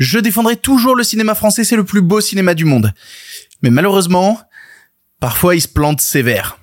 Je défendrai toujours le cinéma français, c'est le plus beau cinéma du monde. Mais malheureusement, parfois il se plante sévère.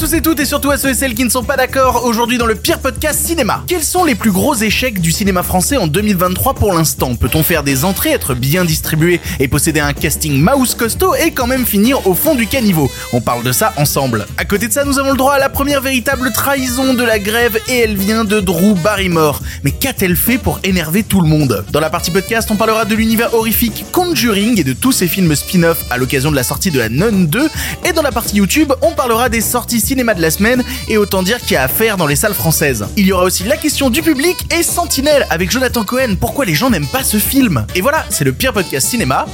Tous et toutes et surtout à ceux et celles qui ne sont pas d'accord aujourd'hui dans le pire podcast cinéma. Quels sont les plus gros échecs du cinéma français en 2023 pour l'instant? Peut-on faire des entrées, être bien distribué et posséder un casting mouse costaud et quand même finir au fond du caniveau? On parle de ça ensemble. À côté de ça, nous avons le droit à la première véritable trahison de la grève et elle vient de Drew Barrymore. Mais qu'a-t-elle fait pour énerver tout le monde? Dans la partie podcast, on parlera de l'univers horrifique Conjuring et de tous ses films spin-off à l'occasion de la sortie de la Nun 2 et dans la partie YouTube, on parlera des sorties cinéma de la semaine et autant dire qu'il y a à faire dans les salles françaises. Il y aura aussi la question du public et Sentinelle avec Jonathan Cohen. Pourquoi les gens n'aiment pas ce film Et voilà, c'est le pire podcast cinéma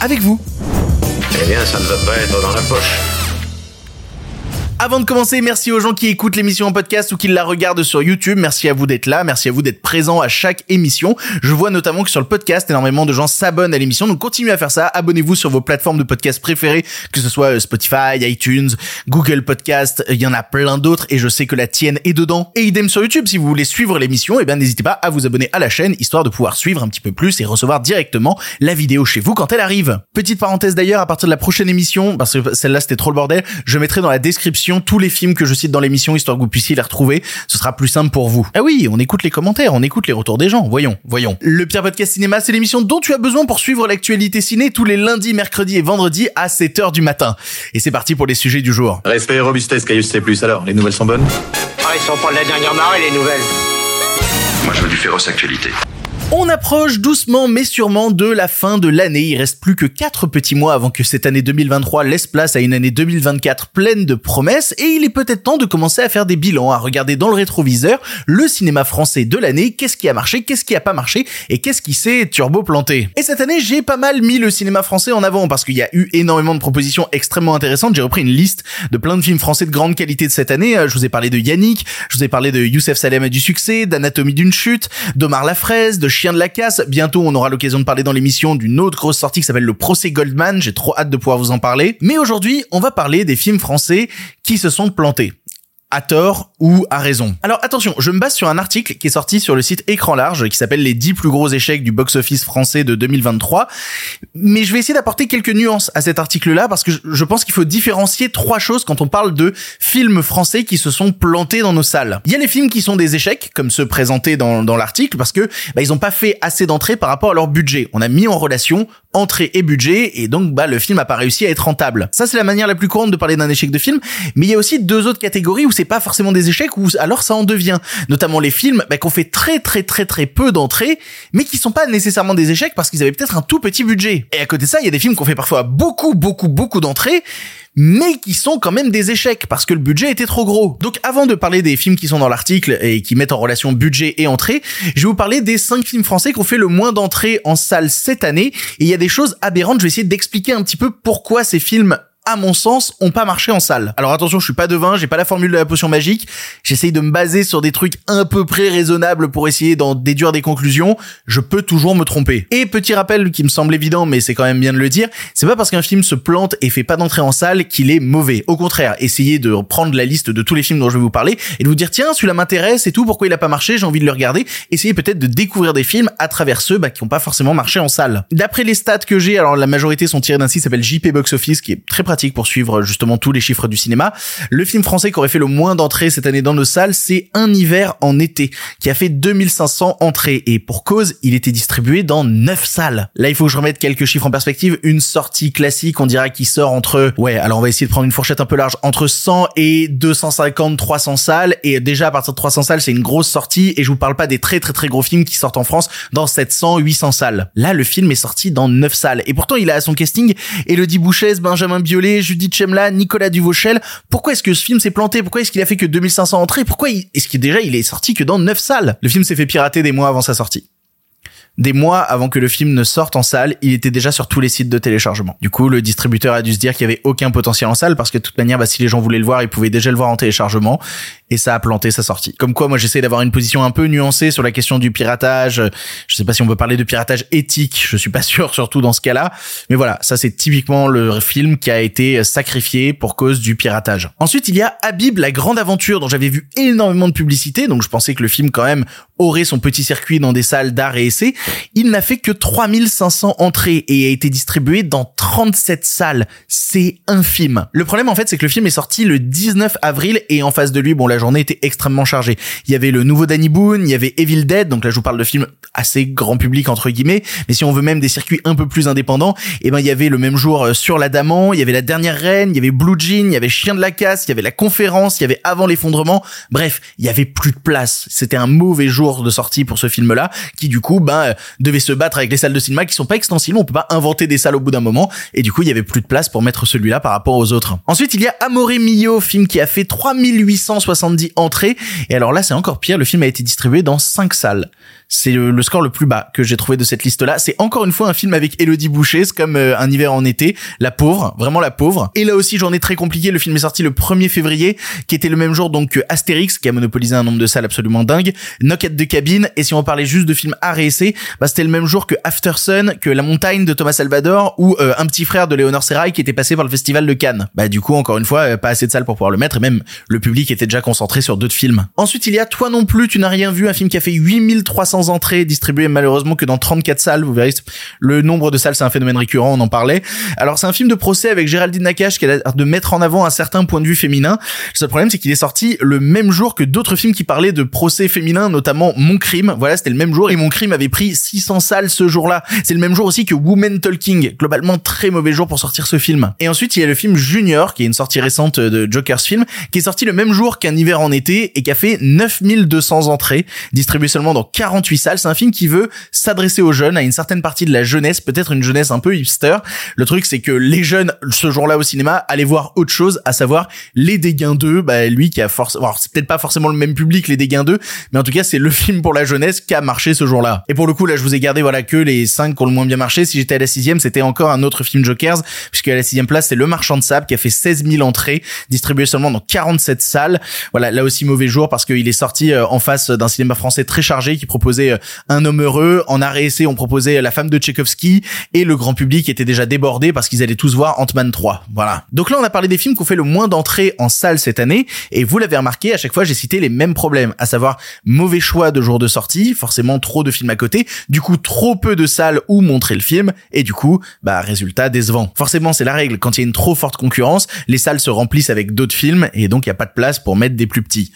avec vous. Eh bien, ça ne va pas être dans la poche. Avant de commencer, merci aux gens qui écoutent l'émission en podcast ou qui la regardent sur YouTube. Merci à vous d'être là, merci à vous d'être présents à chaque émission. Je vois notamment que sur le podcast, énormément de gens s'abonnent à l'émission, donc continuez à faire ça. Abonnez-vous sur vos plateformes de podcast préférées, que ce soit euh, Spotify, iTunes, Google Podcast, il y en a plein d'autres et je sais que la tienne est dedans. Et idem sur YouTube, si vous voulez suivre l'émission, eh bien n'hésitez pas à vous abonner à la chaîne, histoire de pouvoir suivre un petit peu plus et recevoir directement la vidéo chez vous quand elle arrive. Petite parenthèse d'ailleurs, à partir de la prochaine émission, parce que celle-là c'était trop le bordel, je mettrai dans la description tous les films que je cite dans l'émission histoire que vous puissiez les retrouver. Ce sera plus simple pour vous. Ah oui, on écoute les commentaires, on écoute les retours des gens. Voyons, voyons. Le Pire Podcast Cinéma, c'est l'émission dont tu as besoin pour suivre l'actualité ciné tous les lundis, mercredis et vendredis à 7h du matin. Et c'est parti pour les sujets du jour. Respect et robustesse, Caius C+. Alors, les nouvelles sont bonnes? Ah, ils sont pas de la dernière marée, les nouvelles. Moi, je veux du féroce actualité. On approche doucement mais sûrement de la fin de l'année. Il reste plus que 4 petits mois avant que cette année 2023 laisse place à une année 2024 pleine de promesses et il est peut-être temps de commencer à faire des bilans, à regarder dans le rétroviseur le cinéma français de l'année, qu'est-ce qui a marché, qu'est-ce qui a pas marché et qu'est-ce qui s'est turbo planté. Et cette année, j'ai pas mal mis le cinéma français en avant parce qu'il y a eu énormément de propositions extrêmement intéressantes. J'ai repris une liste de plein de films français de grande qualité de cette année. Je vous ai parlé de Yannick, je vous ai parlé de Youssef Salem et du succès, d'Anatomie d'une chute, d'Omar la fraise, de Chien de la casse. Bientôt, on aura l'occasion de parler dans l'émission d'une autre grosse sortie qui s'appelle le procès Goldman. J'ai trop hâte de pouvoir vous en parler. Mais aujourd'hui, on va parler des films français qui se sont plantés à tort ou à raison. Alors attention, je me base sur un article qui est sorti sur le site Écran Large qui s'appelle les 10 plus gros échecs du box-office français de 2023. Mais je vais essayer d'apporter quelques nuances à cet article-là parce que je pense qu'il faut différencier trois choses quand on parle de films français qui se sont plantés dans nos salles. Il y a les films qui sont des échecs, comme ceux présentés dans, dans l'article, parce que bah, ils ont pas fait assez d'entrées par rapport à leur budget. On a mis en relation entrée et budget et donc bah le film a pas réussi à être rentable. Ça c'est la manière la plus courante de parler d'un échec de film, mais il y a aussi deux autres catégories où c'est pas forcément des échecs ou alors ça en devient, notamment les films bah, qu'on fait très très très très peu d'entrées mais qui sont pas nécessairement des échecs parce qu'ils avaient peut-être un tout petit budget. Et à côté de ça, il y a des films qu'on fait parfois beaucoup beaucoup beaucoup d'entrées mais qui sont quand même des échecs parce que le budget était trop gros. Donc avant de parler des films qui sont dans l'article et qui mettent en relation budget et entrée, je vais vous parler des 5 films français qui ont fait le moins d'entrées en salle cette année et il y a des choses aberrantes, je vais essayer d'expliquer un petit peu pourquoi ces films à mon sens, ont pas marché en salle. Alors attention, je suis pas devin, j'ai pas la formule de la potion magique. J'essaye de me baser sur des trucs un peu près raisonnables pour essayer d'en déduire des conclusions. Je peux toujours me tromper. Et petit rappel qui me semble évident, mais c'est quand même bien de le dire, c'est pas parce qu'un film se plante et fait pas d'entrée en salle qu'il est mauvais. Au contraire, essayez de prendre la liste de tous les films dont je vais vous parler et de vous dire tiens, celui-là m'intéresse et tout, pourquoi il a pas marché, j'ai envie de le regarder. Essayez peut-être de découvrir des films à travers ceux bah, qui ont pas forcément marché en salle. D'après les stats que j'ai, alors la majorité sont tirés d'un site s'appelle JP Box Office, qui est très pratique pour suivre justement tous les chiffres du cinéma. Le film français qui aurait fait le moins d'entrées cette année dans nos salles, c'est Un hiver en été, qui a fait 2500 entrées. Et pour cause, il était distribué dans 9 salles. Là, il faut que je remette quelques chiffres en perspective. Une sortie classique, on dirait qu'il sort entre, ouais, alors on va essayer de prendre une fourchette un peu large, entre 100 et 250, 300 salles. Et déjà, à partir de 300 salles, c'est une grosse sortie. Et je vous parle pas des très très très gros films qui sortent en France dans 700, 800 salles. Là, le film est sorti dans 9 salles. Et pourtant, il a son casting Elodie Bouchès, Benjamin Biolay, Judith Chemla, Nicolas Duvauchel. Pourquoi est-ce que ce film s'est planté? Pourquoi est-ce qu'il a fait que 2500 entrées? Pourquoi est-ce qu'il déjà il est sorti que dans 9 salles? Le film s'est fait pirater des mois avant sa sortie des mois avant que le film ne sorte en salle, il était déjà sur tous les sites de téléchargement. Du coup, le distributeur a dû se dire qu'il y avait aucun potentiel en salle parce que de toute manière, bah, si les gens voulaient le voir, ils pouvaient déjà le voir en téléchargement. Et ça a planté sa sortie. Comme quoi, moi, j'essaie d'avoir une position un peu nuancée sur la question du piratage. Je sais pas si on peut parler de piratage éthique. Je suis pas sûr, surtout dans ce cas-là. Mais voilà, ça c'est typiquement le film qui a été sacrifié pour cause du piratage. Ensuite, il y a Habib, la grande aventure dont j'avais vu énormément de publicité. Donc, je pensais que le film quand même aurait son petit circuit dans des salles d'art et essai. Il n'a fait que 3500 entrées et a été distribué dans 37 salles. C'est infime. Le problème en fait, c'est que le film est sorti le 19 avril et en face de lui, bon, la journée était extrêmement chargée. Il y avait le nouveau Danny Boone, il y avait Evil Dead, donc là je vous parle de films assez grand public entre guillemets, mais si on veut même des circuits un peu plus indépendants, et eh ben il y avait le même jour euh, sur l'Adamant, il y avait la dernière reine, il y avait Blue Jean, il y avait Chien de la casse, il y avait la conférence, il y avait avant l'effondrement. Bref, il y avait plus de place. C'était un mauvais jour de sortie pour ce film-là, qui du coup, ben, euh, devait se battre avec les salles de cinéma qui sont pas extensibles. On peut pas inventer des salles au bout d'un moment, et du coup, il y avait plus de place pour mettre celui-là par rapport aux autres. Ensuite, il y a Amore Mio, film qui a fait 3870 entrées. Et alors là, c'est encore pire. Le film a été distribué dans 5 salles. C'est le, score le plus bas que j'ai trouvé de cette liste-là. C'est encore une fois un film avec Elodie Boucher, c'est comme euh, un hiver en été. La pauvre, vraiment la pauvre. Et là aussi, j'en ai très compliqué. Le film est sorti le 1er février, qui était le même jour donc que Astérix, qui a monopolisé un nombre de salles absolument dingue, Knock at the Cabin. Et si on parlait juste de films à et bah c'était le même jour que After Sun, que La Montagne de Thomas Salvador ou euh, Un petit frère de Léonore Serrail qui était passé par le festival de Cannes. Bah du coup, encore une fois, euh, pas assez de salles pour pouvoir le mettre et même le public était déjà concentré sur d'autres films. Ensuite, il y a Toi non plus, tu n'as rien vu, un film qui a fait 8300 entrées, distribué malheureusement que dans 34 salles. Vous verrez, le nombre de salles, c'est un phénomène récurrent, on en parlait. Alors, c'est un film de procès avec Géraldine Nakache qui a l'air de mettre en avant un certain point de vue féminin. Le seul problème, c'est qu'il est sorti le même jour que d'autres films qui parlaient de procès féminin, notamment Mon Crime. Voilà, c'était le même jour et Mon Crime avait pris 600 salles ce jour-là. C'est le même jour aussi que Woman Talking. Globalement, très mauvais jour pour sortir ce film. Et ensuite, il y a le film Junior, qui est une sortie récente de Joker's film, qui est sorti le même jour qu'un hiver en été et qui a fait 9200 entrées, distribué seulement dans 48 salles un film qui veut s'adresser aux jeunes, à une certaine partie de la jeunesse, peut-être une jeunesse un peu hipster. Le truc, c'est que les jeunes, ce jour-là au cinéma, allaient voir autre chose, à savoir Les Dégains 2, bah, lui qui a force, alors c'est peut-être pas forcément le même public, Les Dégains 2, mais en tout cas, c'est le film pour la jeunesse qui a marché ce jour-là. Et pour le coup, là, je vous ai gardé, voilà, que les 5 qui ont le moins bien marché. Si j'étais à la sixième, c'était encore un autre film Jokers, puisque à la sixième place, c'est Le Marchand de Sable qui a fait 16 000 entrées, distribué seulement dans 47 salles. Voilà, là aussi mauvais jour parce qu'il est sorti euh, en face d'un cinéma français très chargé qui proposait euh, Un homme heureux, en arrêt on proposait La femme de Tchaïkovski et le grand public était déjà débordé parce qu'ils allaient tous voir Ant-Man 3. Voilà. Donc là, on a parlé des films qui ont fait le moins d'entrées en salle cette année et vous l'avez remarqué, à chaque fois, j'ai cité les mêmes problèmes, à savoir mauvais choix de jour de sortie, forcément trop de films à côté, du coup trop peu de salles où montrer le film et du coup, bah résultat décevant. Forcément, c'est la règle. Quand il y a une trop forte concurrence, les salles se remplissent avec d'autres films et donc il n'y a pas de place pour mettre des plus petits.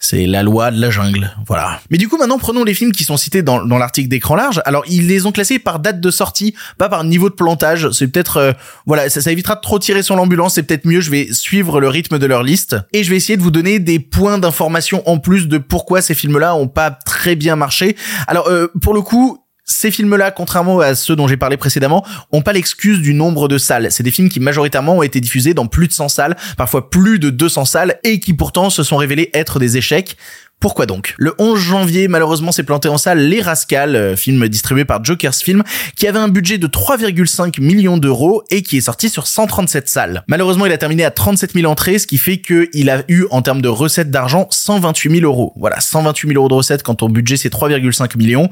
C'est la loi de la jungle, voilà. Mais du coup, maintenant, prenons les films qui sont cités dans, dans l'article d'écran large. Alors, ils les ont classés par date de sortie, pas par niveau de plantage. C'est peut-être, euh, voilà, ça, ça, évitera de trop tirer sur l'ambulance. C'est peut-être mieux. Je vais suivre le rythme de leur liste et je vais essayer de vous donner des points d'information en plus de pourquoi ces films-là ont pas très bien marché. Alors, euh, pour le coup, ces films-là, contrairement à ceux dont j'ai parlé précédemment, ont pas l'excuse du nombre de salles. C'est des films qui majoritairement ont été diffusés dans plus de 100 salles, parfois plus de 200 salles, et qui pourtant se sont révélés être des échecs. Pourquoi donc? Le 11 janvier, malheureusement, s'est planté en salle Les Rascals, euh, film distribué par Jokers Film, qui avait un budget de 3,5 millions d'euros et qui est sorti sur 137 salles. Malheureusement, il a terminé à 37 000 entrées, ce qui fait qu'il a eu, en termes de recettes d'argent, 128 000 euros. Voilà, 128 000 euros de recettes quand ton budget c'est 3,5 millions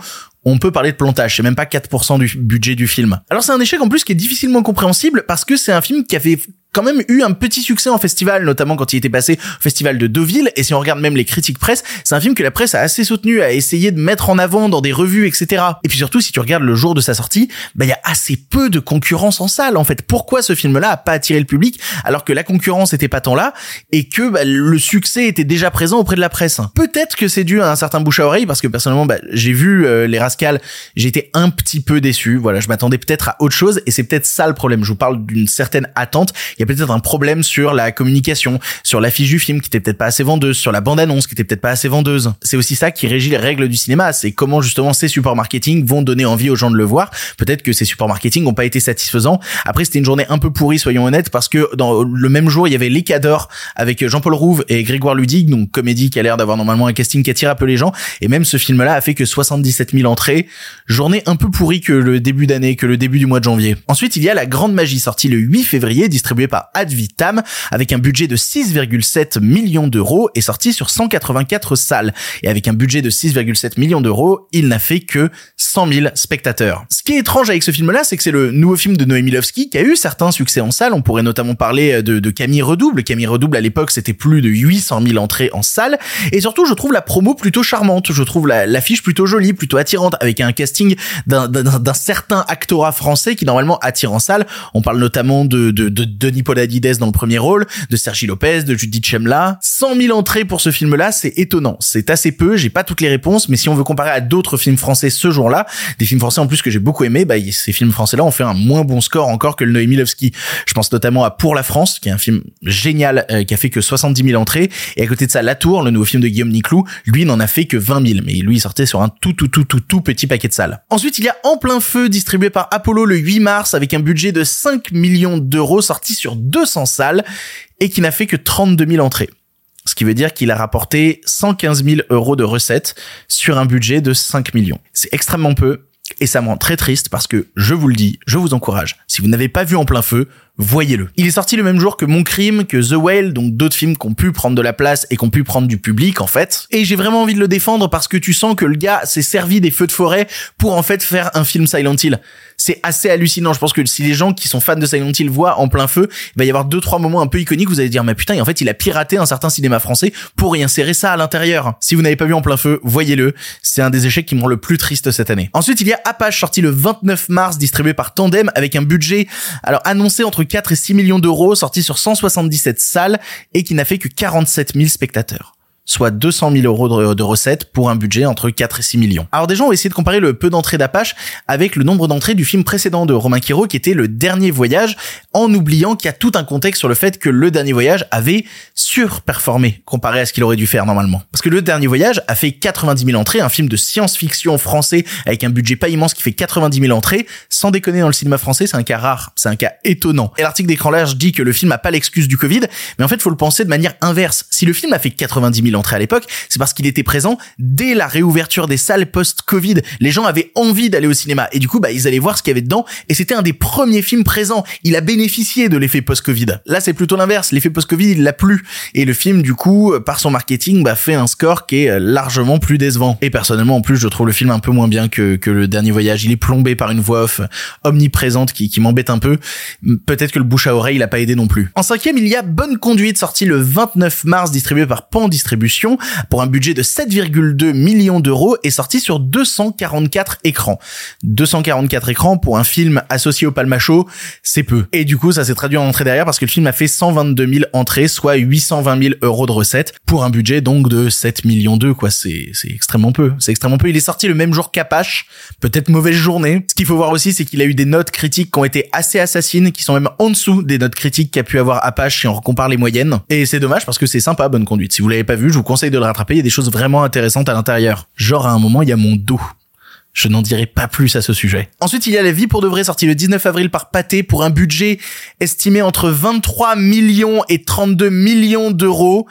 on peut parler de plantage. C'est même pas 4% du budget du film. Alors c'est un échec en plus qui est difficilement compréhensible parce que c'est un film qui avait quand même eu un petit succès en festival, notamment quand il était passé au festival de Deauville. Et si on regarde même les critiques presse, c'est un film que la presse a assez soutenu, a essayé de mettre en avant dans des revues, etc. Et puis surtout, si tu regardes le jour de sa sortie, bah il y a assez peu de concurrence en salle. En fait, pourquoi ce film-là a pas attiré le public alors que la concurrence était pas tant là et que bah, le succès était déjà présent auprès de la presse? Peut-être que c'est dû à un certain bouche à oreille parce que personnellement, bah, j'ai vu euh, les Rascals, été un petit peu déçu. Voilà, je m'attendais peut-être à autre chose et c'est peut-être ça le problème. Je vous parle d'une certaine attente. Peut-être un problème sur la communication, sur l'affiche du film qui était peut-être pas assez vendeuse, sur la bande-annonce qui était peut-être pas assez vendeuse. C'est aussi ça qui régit les règles du cinéma, c'est comment justement ces supports marketing vont donner envie aux gens de le voir. Peut-être que ces supports marketing n'ont pas été satisfaisants. Après, c'était une journée un peu pourrie, soyons honnêtes, parce que dans le même jour, il y avait Les Cadors avec Jean-Paul Rouve et Grégoire Ludig, donc comédie qui a l'air d'avoir normalement un casting qui attire un peu les gens. Et même ce film-là a fait que 77 000 entrées. Journée un peu pourrie que le début d'année, que le début du mois de janvier. Ensuite, il y a La Grande Magie, sortie le 8 février, distribuée par par Ad Vitam avec un budget de 6,7 millions d'euros et sorti sur 184 salles. Et avec un budget de 6,7 millions d'euros, il n'a fait que 100 000 spectateurs. Ce qui est étrange avec ce film-là, c'est que c'est le nouveau film de Noémie Lovski qui a eu certains succès en salle. On pourrait notamment parler de, Camille Redouble. Camille Redouble à l'époque, c'était plus de 800 000 entrées en salle. Et surtout, je trouve la promo plutôt charmante. Je trouve l'affiche plutôt jolie, plutôt attirante, avec un casting d'un certain actorat français qui normalement attire en salle. On parle notamment de, de, de Denis Podalides dans le premier rôle, de Sergi Lopez, de Judith Chemla. 100 000 entrées pour ce film-là, c'est étonnant. C'est assez peu, j'ai pas toutes les réponses, mais si on veut comparer à d'autres films français ce jour-là, des films français en plus que j'ai beaucoup aimé, bah, ces films français-là ont fait un moins bon score encore que le Noémie Lovski. Je pense notamment à Pour la France, qui est un film génial, euh, qui a fait que 70 000 entrées, et à côté de ça, La Tour, le nouveau film de Guillaume Niclou, lui n'en a fait que 20 000, mais lui il sortait sur un tout tout tout tout tout petit paquet de salles. Ensuite, il y a En plein feu, distribué par Apollo le 8 mars, avec un budget de 5 millions d'euros, sorti sur 200 salles, et qui n'a fait que 32 000 entrées. Ce qui veut dire qu'il a rapporté 115 000 euros de recettes sur un budget de 5 millions. C'est extrêmement peu, et ça me rend très triste parce que, je vous le dis, je vous encourage, si vous n'avez pas vu En plein feu, voyez-le. Il est sorti le même jour que Mon Crime, que The Whale, donc d'autres films qui ont pu prendre de la place et qui ont pu prendre du public en fait. Et j'ai vraiment envie de le défendre parce que tu sens que le gars s'est servi des feux de forêt pour en fait faire un film Silent Hill. C'est assez hallucinant. Je pense que si les gens qui sont fans de Silent Hill voient en plein feu, il va y avoir deux trois moments un peu iconiques. Vous allez dire mais putain, et en fait il a piraté un certain cinéma français pour y insérer ça à l'intérieur. Si vous n'avez pas vu en plein feu, voyez-le. C'est un des échecs qui me rend le plus triste cette année. Ensuite il y a Apache sorti le 29 mars, distribué par Tandem avec un budget alors annoncé entre 4 et 6 millions d'euros, sorti sur 177 salles et qui n'a fait que 47 000 spectateurs soit 200 000 euros de, recettes pour un budget entre 4 et 6 millions. Alors déjà, on va essayer de comparer le peu d'entrées d'Apache avec le nombre d'entrées du film précédent de Romain Quiro qui était Le Dernier Voyage, en oubliant qu'il y a tout un contexte sur le fait que Le Dernier Voyage avait surperformé comparé à ce qu'il aurait dû faire normalement. Parce que Le Dernier Voyage a fait 90 000 entrées, un film de science-fiction français avec un budget pas immense qui fait 90 000 entrées. Sans déconner, dans le cinéma français, c'est un cas rare, c'est un cas étonnant. Et l'article d'écran large dit que le film a pas l'excuse du Covid, mais en fait, faut le penser de manière inverse. Si le film a fait 90 000 entrée à l'époque, c'est parce qu'il était présent dès la réouverture des salles post-Covid. Les gens avaient envie d'aller au cinéma et du coup, bah, ils allaient voir ce qu'il y avait dedans et c'était un des premiers films présents. Il a bénéficié de l'effet post-Covid. Là, c'est plutôt l'inverse. L'effet post-Covid, il l'a plus. Et le film, du coup, par son marketing, bah, fait un score qui est euh, largement plus décevant. Et personnellement, en plus, je trouve le film un peu moins bien que, que le dernier voyage. Il est plombé par une voix off omniprésente qui, qui m'embête un peu. Peut-être que le bouche à oreille, il a pas aidé non plus. En cinquième, il y a Bonne Conduite, sorti le 29 mars, distribué par Pan Distribution pour un budget de 7,2 millions d'euros et sorti sur 244 écrans. 244 écrans pour un film associé au Palmacho, c'est peu. Et du coup, ça s'est traduit en entrée derrière parce que le film a fait 122 000 entrées, soit 820 000 euros de recettes pour un budget donc de 7 millions d'euros, quoi. C'est, c'est extrêmement peu. C'est extrêmement peu. Il est sorti le même jour qu'Apache. Peut-être mauvaise journée. Ce qu'il faut voir aussi, c'est qu'il a eu des notes critiques qui ont été assez assassines, qui sont même en dessous des notes critiques qu'a pu avoir Apache si on compare les moyennes. Et c'est dommage parce que c'est sympa, bonne conduite. Si vous l'avez pas vu, je vous conseille de le rattraper. Il y a des choses vraiment intéressantes à l'intérieur. Genre, à un moment, il y a mon dos. Je n'en dirai pas plus à ce sujet. Ensuite, il y a La vie pour de vrai sorti le 19 avril par Pathé pour un budget estimé entre 23 millions et 32 millions d'euros.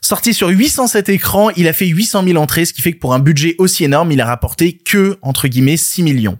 Sorti sur 807 écrans, il a fait 800 000 entrées, ce qui fait que pour un budget aussi énorme, il a rapporté que, entre guillemets, 6 millions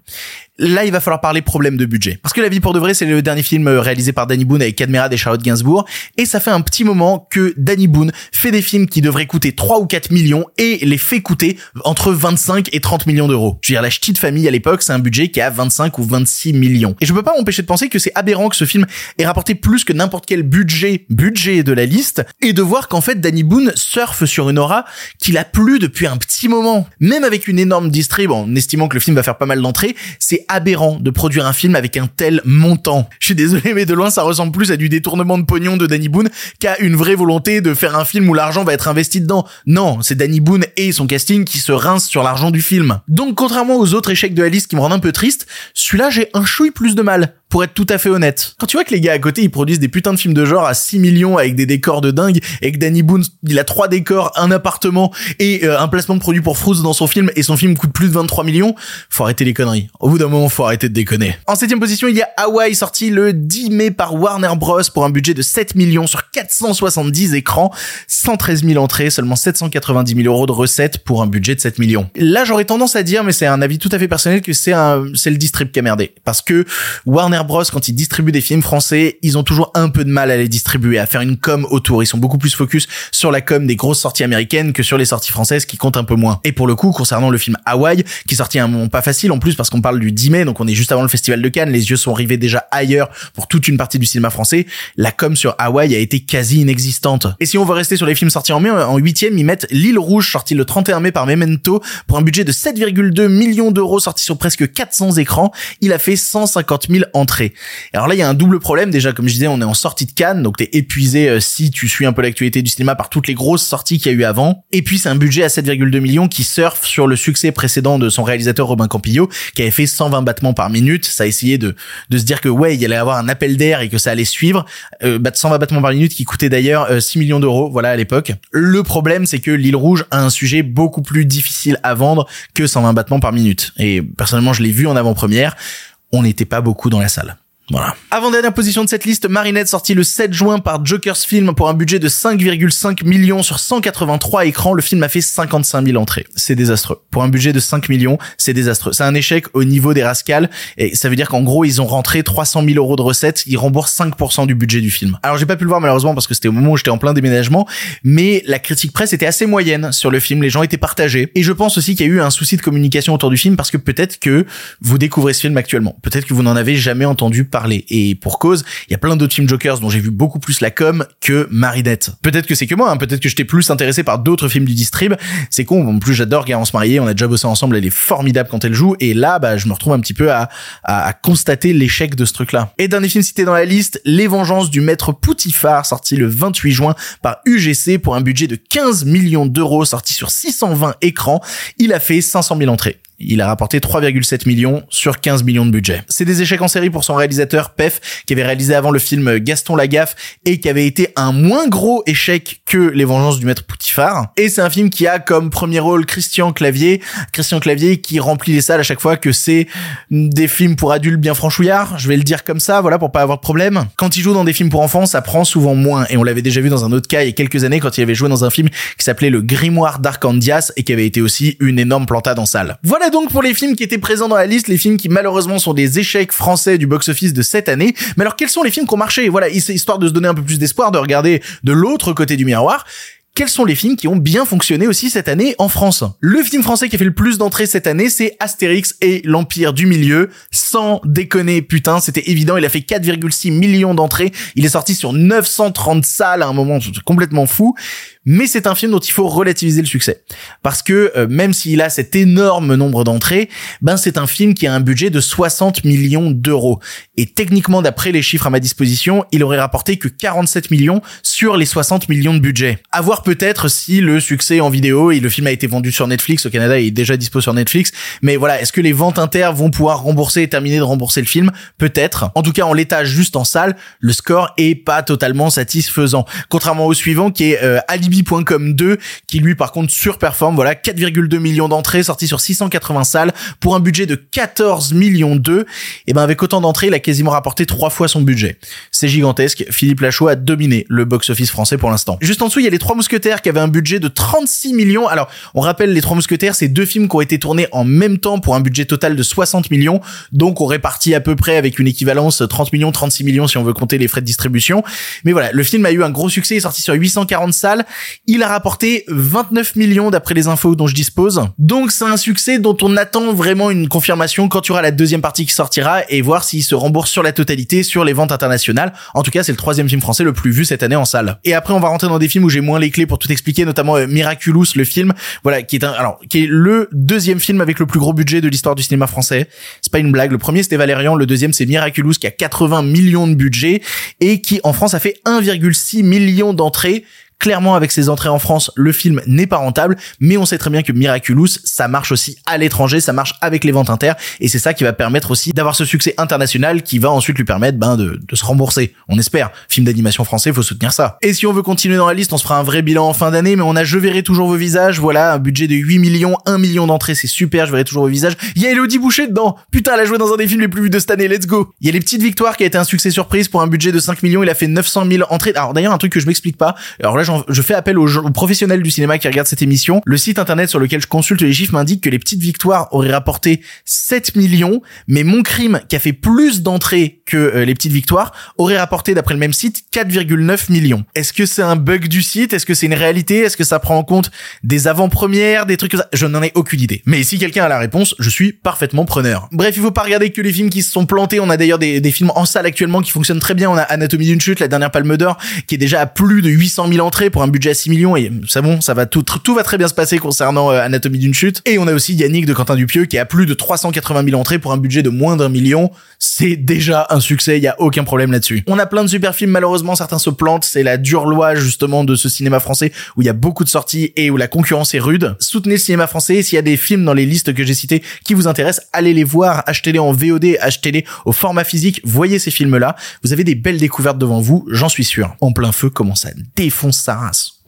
là, il va falloir parler problème de budget. Parce que La vie pour de vrai, c'est le dernier film euh, réalisé par Danny Boone avec Cadmerade et Charlotte Gainsbourg. Et ça fait un petit moment que Danny Boone fait des films qui devraient coûter 3 ou 4 millions et les fait coûter entre 25 et 30 millions d'euros. Je veux dire, La Ch'ti de famille à l'époque, c'est un budget qui a 25 ou 26 millions. Et je peux pas m'empêcher de penser que c'est aberrant que ce film ait rapporté plus que n'importe quel budget, budget de la liste, et de voir qu'en fait Danny Boone surfe sur une aura qu'il a plus depuis un petit moment. Même avec une énorme distrib, en estimant que le film va faire pas mal d'entrées, c'est aberrant de produire un film avec un tel montant. Je suis désolé, mais de loin, ça ressemble plus à du détournement de pognon de Danny Boone qu'à une vraie volonté de faire un film où l'argent va être investi dedans. Non, c'est Danny Boone et son casting qui se rincent sur l'argent du film. Donc, contrairement aux autres échecs de la liste qui me rendent un peu triste, celui-là, j'ai un chouille plus de mal pour être tout à fait honnête. Quand tu vois que les gars à côté, ils produisent des putains de films de genre à 6 millions avec des décors de dingue et que Danny Boone, il a trois décors, un appartement et euh, un placement de produit pour Fruits dans son film et son film coûte plus de 23 millions, faut arrêter les conneries. Au bout d'un moment, faut arrêter de déconner. En septième position, il y a Hawaii sorti le 10 mai par Warner Bros pour un budget de 7 millions sur 470 écrans, 113 000 entrées, seulement 790 000 euros de recettes pour un budget de 7 millions. Là, j'aurais tendance à dire, mais c'est un avis tout à fait personnel, que c'est un, c'est le distrib qui a merdé. Parce que Warner Bros quand ils distribuent des films français, ils ont toujours un peu de mal à les distribuer, à faire une com autour. Ils sont beaucoup plus focus sur la com des grosses sorties américaines que sur les sorties françaises qui comptent un peu moins. Et pour le coup, concernant le film Hawaii, qui est sorti à un moment pas facile en plus parce qu'on parle du 10 mai, donc on est juste avant le festival de Cannes, les yeux sont rivés déjà ailleurs pour toute une partie du cinéma français. La com sur Hawaii a été quasi inexistante. Et si on veut rester sur les films sortis en mai, en huitième, ils mettent L'île rouge sorti le 31 mai par Memento pour un budget de 7,2 millions d'euros sorti sur presque 400 écrans. Il a fait 150 000 entrées. Alors là, il y a un double problème. Déjà, comme je disais, on est en sortie de Cannes, donc t'es épuisé euh, si tu suis un peu l'actualité du cinéma par toutes les grosses sorties qu'il y a eu avant. Et puis, c'est un budget à 7,2 millions qui surfe sur le succès précédent de son réalisateur Robin Campillo, qui avait fait 120 battements par minute. Ça a essayé de, se dire que ouais, il allait avoir un appel d'air et que ça allait suivre. Euh, 120 battements par minute qui coûtait d'ailleurs 6 euh, millions d'euros, voilà, à l'époque. Le problème, c'est que l'île rouge a un sujet beaucoup plus difficile à vendre que 120 battements par minute. Et personnellement, je l'ai vu en avant-première. On n'était pas beaucoup dans la salle. Voilà. Avant-dernière position de cette liste, Marinette sorti le 7 juin par Joker's Film pour un budget de 5,5 millions sur 183 écrans. Le film a fait 55 000 entrées. C'est désastreux. Pour un budget de 5 millions, c'est désastreux. C'est un échec au niveau des rascals et ça veut dire qu'en gros, ils ont rentré 300 000 euros de recettes. Ils remboursent 5% du budget du film. Alors, j'ai pas pu le voir malheureusement parce que c'était au moment où j'étais en plein déménagement, mais la critique presse était assez moyenne sur le film. Les gens étaient partagés. Et je pense aussi qu'il y a eu un souci de communication autour du film parce que peut-être que vous découvrez ce film actuellement. Peut-être que vous n'en avez jamais entendu parler et pour cause, il y a plein d'autres films Jokers dont j'ai vu beaucoup plus la com que Marinette. Peut-être que c'est que moi, hein. peut-être que j'étais plus intéressé par d'autres films du distrib. C'est con, en plus j'adore Garance Mariée, on a déjà bossé ensemble, elle est formidable quand elle joue. Et là, bah, je me retrouve un petit peu à, à, constater l'échec de ce truc-là. Et dernier film cité dans la liste, Les Vengeances du Maître Poutifar, sorti le 28 juin par UGC pour un budget de 15 millions d'euros, sorti sur 620 écrans. Il a fait 500 000 entrées. Il a rapporté 3,7 millions sur 15 millions de budget. C'est des échecs en série pour son réalisateur Pef, qui avait réalisé avant le film Gaston Lagaffe et qui avait été un moins gros échec que Les Vengeances du Maître Poutifard. Et c'est un film qui a comme premier rôle Christian Clavier. Christian Clavier qui remplit les salles à chaque fois que c'est des films pour adultes bien franchouillards. Je vais le dire comme ça, voilà, pour pas avoir de problème. Quand il joue dans des films pour enfants, ça prend souvent moins. Et on l'avait déjà vu dans un autre cas il y a quelques années quand il avait joué dans un film qui s'appelait Le Grimoire d'Arcandias et qui avait été aussi une énorme plantade en salle. Voilà donc pour les films qui étaient présents dans la liste, les films qui malheureusement sont des échecs français du box-office de cette année. Mais alors quels sont les films qui ont marché? Voilà, histoire de se donner un peu plus d'espoir, de regarder de l'autre côté du miroir quels sont les films qui ont bien fonctionné aussi cette année en France? Le film français qui a fait le plus d'entrées cette année, c'est Astérix et l'Empire du Milieu. Sans déconner, putain, c'était évident, il a fait 4,6 millions d'entrées. Il est sorti sur 930 salles à un moment complètement fou mais c'est un film dont il faut relativiser le succès parce que euh, même s'il a cet énorme nombre d'entrées, ben c'est un film qui a un budget de 60 millions d'euros et techniquement d'après les chiffres à ma disposition, il aurait rapporté que 47 millions sur les 60 millions de budget. À voir peut-être si le succès en vidéo et le film a été vendu sur Netflix au Canada, il est déjà dispo sur Netflix, mais voilà, est-ce que les ventes inter vont pouvoir rembourser et terminer de rembourser le film? Peut-être. En tout cas, en l'état juste en salle, le score est pas totalement satisfaisant. Contrairement au suivant qui est euh, Alibi.com 2 qui lui par contre surperforme, voilà, 4,2 millions d'entrées sorties sur 680 salles pour un budget de 14 millions 2. Et ben avec autant d'entrées, il a quasiment rapporté trois fois son budget. C'est gigantesque. Philippe Lachaud a dominé le box-office français pour l'instant. Juste en dessous, il y a les Trois Mousquetaires qui avaient un budget de 36 millions. Alors, on rappelle les Trois Mousquetaires, c'est deux films qui ont été tournés en même temps pour un budget total de 60 millions. Donc, on répartit à peu près avec une équivalence 30 millions, 36 millions si on veut compter les frais de distribution. Mais voilà, le film a eu un gros succès, il est sorti sur 840 salles. Il a rapporté 29 millions d'après les infos dont je dispose. Donc c'est un succès dont on attend vraiment une confirmation quand tu auras la deuxième partie qui sortira et voir s'il se rembourse sur la totalité sur les ventes internationales. En tout cas, c'est le troisième film français le plus vu cette année en salle. Et après, on va rentrer dans des films où j'ai moins les clés pour tout expliquer, notamment euh, Miraculous, le film, voilà, qui est un, alors, qui est le deuxième film avec le plus gros budget de l'histoire du cinéma français. C'est pas une blague. Le premier c'était Valérian, le deuxième c'est Miraculous qui a 80 millions de budget et qui en France a fait 1,6 million d'entrées Clairement, avec ses entrées en France, le film n'est pas rentable, mais on sait très bien que Miraculous, ça marche aussi à l'étranger, ça marche avec les ventes inter, et c'est ça qui va permettre aussi d'avoir ce succès international qui va ensuite lui permettre ben, de, de se rembourser. On espère. Film d'animation français, faut soutenir ça. Et si on veut continuer dans la liste, on se fera un vrai bilan en fin d'année, mais on a Je verrai toujours vos visages, voilà, un budget de 8 millions, 1 million d'entrées, c'est super, Je verrai toujours vos visages. Il y a Elodie Boucher dedans. Putain, elle a joué dans un des films les plus vus de cette année, let's go. Il y a les petites victoires qui a été un succès surprise pour un budget de 5 millions, il a fait 900 000 entrées. Alors d'ailleurs, un truc que je m'explique pas. Alors là, je fais appel aux, aux professionnels du cinéma qui regardent cette émission. Le site internet sur lequel je consulte les chiffres m'indique que les petites victoires auraient rapporté 7 millions, mais mon crime, qui a fait plus d'entrées que euh, les petites victoires, aurait rapporté, d'après le même site, 4,9 millions. Est-ce que c'est un bug du site? Est-ce que c'est une réalité? Est-ce que ça prend en compte des avant-premières, des trucs comme ça? Je n'en ai aucune idée. Mais si quelqu'un a la réponse, je suis parfaitement preneur. Bref, il faut pas regarder que les films qui se sont plantés. On a d'ailleurs des, des films en salle actuellement qui fonctionnent très bien. On a Anatomie d'une chute, la dernière Palme d'Or, qui est déjà à plus de 800 000 entrées pour un budget à 6 millions. Et ça va tout, va très bien se passer concernant euh, Anatomie d'une chute. Et on a aussi Yannick de Quentin Dupieux qui à plus de 380 000 entrées pour un budget de moins d'un million. C'est déjà un succès. Il y a aucun problème là-dessus. On a plein de super films. Malheureusement, certains se plantent. C'est la dure loi justement de ce cinéma français où il y a beaucoup de sorties et où la concurrence est rude. Soutenez le cinéma français. S'il y a des films dans les listes que j'ai citées qui vous intéressent, allez les voir, achetez-les en VOD, achetez-les au format physique. Voyez ces films-là. Vous avez des belles découvertes devant vous, j'en suis sûr. En plein feu, comment ça défonce sa Stars.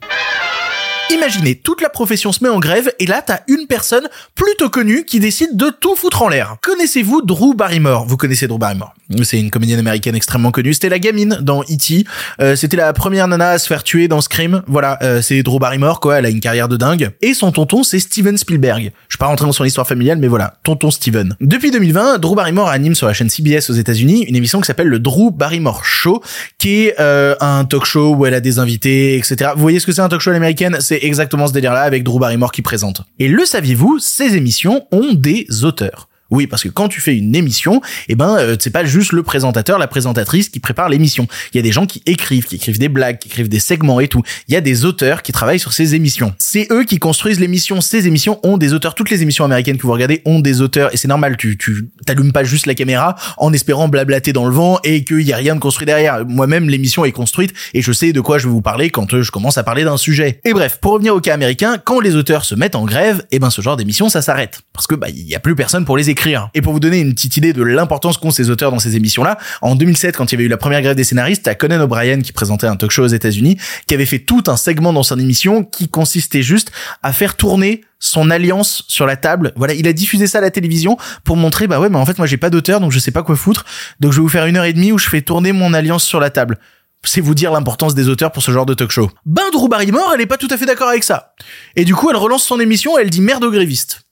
Imaginez, toute la profession se met en grève et là t'as une personne plutôt connue qui décide de tout foutre en l'air. Connaissez-vous Drew Barrymore? Vous connaissez Drew Barrymore? C'est une comédienne américaine extrêmement connue. C'était la gamine dans E.T. Euh, C'était la première nana à se faire tuer dans Scream. Voilà, euh, c'est Drew Barrymore quoi. Elle a une carrière de dingue. Et son tonton c'est Steven Spielberg. Je vais pas rentrer dans son histoire familiale, mais voilà, tonton Steven. Depuis 2020, Drew Barrymore anime sur la chaîne CBS aux États-Unis une émission qui s'appelle le Drew Barrymore Show, qui est euh, un talk show où elle a des invités, etc. Vous voyez ce que c'est un talk show à l'américaine? C'est exactement ce délire-là avec Drew Barrymore qui présente. Et le saviez-vous, ces émissions ont des auteurs. Oui, parce que quand tu fais une émission, eh ben, euh, c'est pas juste le présentateur, la présentatrice qui prépare l'émission. Il y a des gens qui écrivent, qui écrivent des blagues, qui écrivent des segments et tout. Il y a des auteurs qui travaillent sur ces émissions. C'est eux qui construisent l'émission. Ces émissions ont des auteurs. Toutes les émissions américaines que vous regardez ont des auteurs et c'est normal. Tu, tu t'allumes pas juste la caméra en espérant blablater dans le vent et qu'il y a rien de construit derrière. Moi-même, l'émission est construite et je sais de quoi je vais vous parler quand euh, je commence à parler d'un sujet. Et bref, pour revenir au cas américain, quand les auteurs se mettent en grève, eh ben, ce genre d'émission, ça s'arrête. Parce que, bah, y a plus personne pour les écrire. Et pour vous donner une petite idée de l'importance qu'ont ces auteurs dans ces émissions-là, en 2007, quand il y avait eu la première grève des scénaristes, t'as Conan O'Brien qui présentait un talk show aux États-Unis, qui avait fait tout un segment dans son émission qui consistait juste à faire tourner son alliance sur la table. Voilà, il a diffusé ça à la télévision pour montrer, bah ouais, mais en fait, moi, j'ai pas d'auteur, donc je sais pas quoi foutre. Donc, je vais vous faire une heure et demie où je fais tourner mon alliance sur la table. C'est vous dire l'importance des auteurs pour ce genre de talk show. Ben, Drew Barrymore, elle est pas tout à fait d'accord avec ça. Et du coup, elle relance son émission et elle dit merde aux grévistes.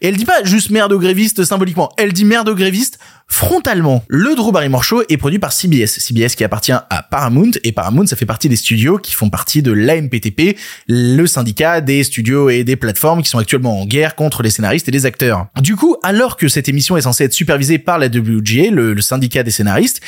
Et elle dit pas juste merde aux grévistes symboliquement, elle dit merde aux grévistes frontalement. Le Drew Barrymore Show est produit par CBS. CBS qui appartient à Paramount, et Paramount, ça fait partie des studios qui font partie de l'AMPTP, le syndicat des studios et des plateformes qui sont actuellement en guerre contre les scénaristes et les acteurs. Du coup, alors que cette émission est censée être supervisée par la WGA, le, syndicat des scénaristes,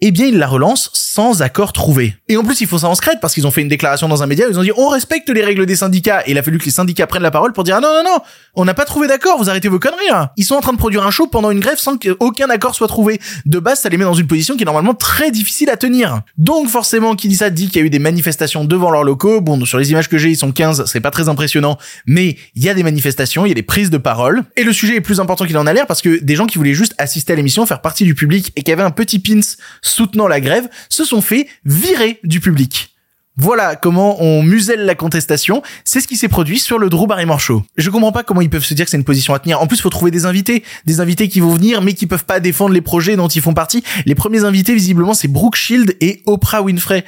eh bien, ils la relancent sans accord trouvé. Et en plus, il faut ça en secret parce qu'ils ont fait une déclaration dans un média, ils ont dit on respecte les règles des syndicats, et il a fallu que les syndicats prennent la parole pour dire ah non, non, non, on n'a pas trouvé d'accord, vous arrêtez vos conneries, hein. Ils sont en train de produire un show pendant une grève sans qu'aucun accord soit trouvé. De base, ça les met dans une position qui est normalement très difficile à tenir. Donc forcément, qui dit ça dit qu'il y a eu des manifestations devant leurs locaux. Bon, sur les images que j'ai, ils sont 15, c'est pas très impressionnant, mais il y a des manifestations, il y a des prises de parole. Et le sujet est plus important qu'il en a l'air parce que des gens qui voulaient juste assister à l'émission, faire partie du public et qui avaient un petit pins soutenant la grève, se sont fait virer du public. Voilà comment on muselle la contestation. C'est ce qui s'est produit sur le Drew Barrymore Show. Je comprends pas comment ils peuvent se dire que c'est une position à tenir. En plus, faut trouver des invités, des invités qui vont venir, mais qui peuvent pas défendre les projets dont ils font partie. Les premiers invités, visiblement, c'est Brooke Shield et Oprah Winfrey.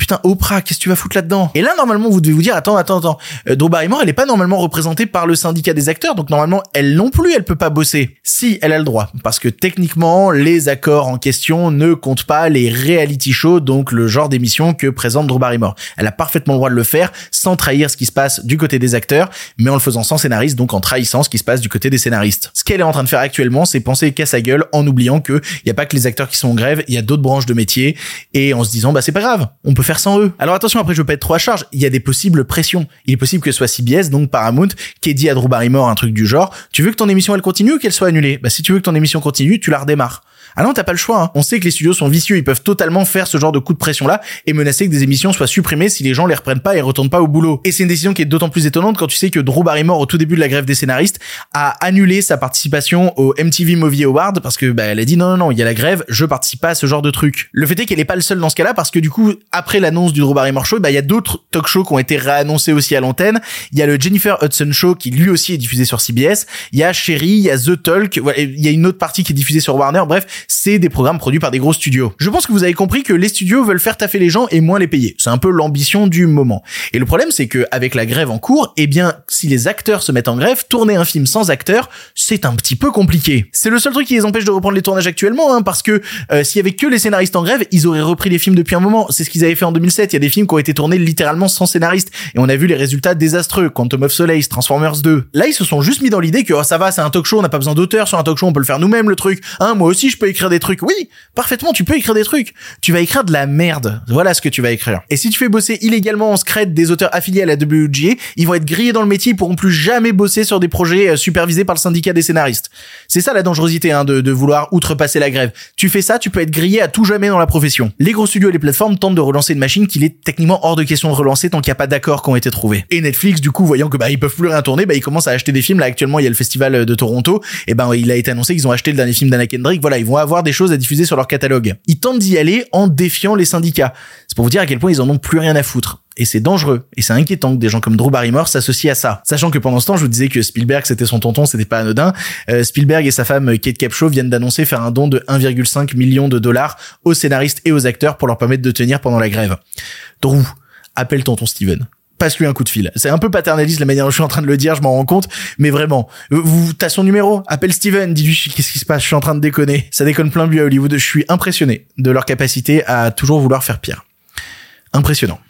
Putain, Oprah, qu'est-ce que tu vas foutre là-dedans? Et là, normalement, vous devez vous dire, attends, attends, attends. Euh, Drew Barrymore, elle est pas normalement représentée par le syndicat des acteurs, donc normalement, elle non plus, elle peut pas bosser. Si, elle a le droit, parce que techniquement, les accords en question ne comptent pas les reality shows, donc le genre d'émission que présente Drew Barrymore. Elle a parfaitement le droit de le faire, sans trahir ce qui se passe du côté des acteurs, mais en le faisant sans scénariste, donc en trahissant ce qui se passe du côté des scénaristes. Ce qu'elle est en train de faire actuellement, c'est penser qu'à sa gueule, en oubliant que il y a pas que les acteurs qui sont en grève, il y a d'autres branches de métier, et en se disant, bah c'est pas grave, on peut sans eux. Alors attention, après je veux pas être trop à charge, il y a des possibles pressions. Il est possible que ce soit CBS, donc Paramount, qui dit à Drew Barrymore un truc du genre, tu veux que ton émission elle continue ou qu'elle soit annulée? Bah si tu veux que ton émission continue, tu la redémarres. Ah non, t'as pas le choix. Hein. On sait que les studios sont vicieux, ils peuvent totalement faire ce genre de coup de pression là et menacer que des émissions soient supprimées si les gens les reprennent pas et retournent pas au boulot. Et c'est une décision qui est d'autant plus étonnante quand tu sais que Drew Barrymore au tout début de la grève des scénaristes a annulé sa participation au MTV Movie Award parce que bah elle a dit non non non, il y a la grève, je participe pas à ce genre de truc. Le fait est qu'elle est pas le seul dans ce cas-là parce que du coup après l'annonce du Drew Barrymore Show, bah il y a d'autres talk shows qui ont été réannoncés aussi à l'antenne. Il y a le Jennifer Hudson Show qui lui aussi est diffusé sur CBS. Il y a Sherry, il y a The Talk, il y a une autre partie qui est diffusée sur Warner. Bref, c'est des programmes produits par des gros studios. Je pense que vous avez compris que les studios veulent faire taffer les gens et moins les payer. C'est un peu l'ambition du moment. Et le problème, c'est que avec la grève en cours, eh bien, si les acteurs se mettent en grève, tourner un film sans acteurs, c'est un petit peu compliqué. C'est le seul truc qui les empêche de reprendre les tournages actuellement, hein, parce que euh, s'il y avait que les scénaristes en grève, ils auraient repris les films depuis un moment. C'est ce qu'ils avaient fait en 2007. Il y a des films qui ont été tournés littéralement sans scénariste, et on a vu les résultats désastreux. Quantum of Solace, Transformers 2. Là, ils se sont juste mis dans l'idée que oh, ça va, c'est un talk show, on n'a pas besoin d'auteur sur un talk show, on peut le faire nous-mêmes le truc. Hein, moi aussi, je peux écrire des trucs. Oui, parfaitement, tu peux écrire des trucs. Tu vas écrire de la merde. Voilà ce que tu vas écrire. Et si tu fais bosser illégalement en secret des auteurs affiliés à la WGA, ils vont être grillés dans le métier, ils pourront plus jamais bosser sur des projets euh, supervisés par le syndicat des scénaristes. C'est ça la dangerosité hein, de, de vouloir outrepasser la grève. Tu fais ça, tu peux être grillé à tout jamais dans la profession. Les gros studios et les plateformes tentent de relancer une machine qu'il est techniquement hors de question de relancer tant qu'il n'y a pas d'accords qui ont été trouvés. Et Netflix, du coup, voyant que bah ils peuvent plus rien tourner, bah ils commencent à acheter des films. Là actuellement, il y a le festival de Toronto, et ben il a été annoncé qu'ils ont acheté le dernier film d'Anna Kendrick. Voilà, ils vont avoir des choses à diffuser sur leur catalogue. Ils tentent d'y aller en défiant les syndicats. C'est pour vous dire à quel point ils en ont plus rien à foutre. Et c'est dangereux. Et c'est inquiétant que des gens comme Drew Barrymore s'associent à ça. Sachant que pendant ce temps, je vous disais que Spielberg, c'était son tonton, c'était pas anodin. Euh, Spielberg et sa femme Kate Capshaw viennent d'annoncer faire un don de 1,5 million de dollars aux scénaristes et aux acteurs pour leur permettre de tenir pendant la grève. Drew, appelle tonton Steven passe-lui un coup de fil. C'est un peu paternaliste la manière dont je suis en train de le dire, je m'en rends compte, mais vraiment, vous t'as son numéro, appelle Steven, dis-lui qu'est-ce qui se passe, je suis en train de déconner. Ça déconne plein but à Hollywood, je suis impressionné de leur capacité à toujours vouloir faire pire. Impressionnant.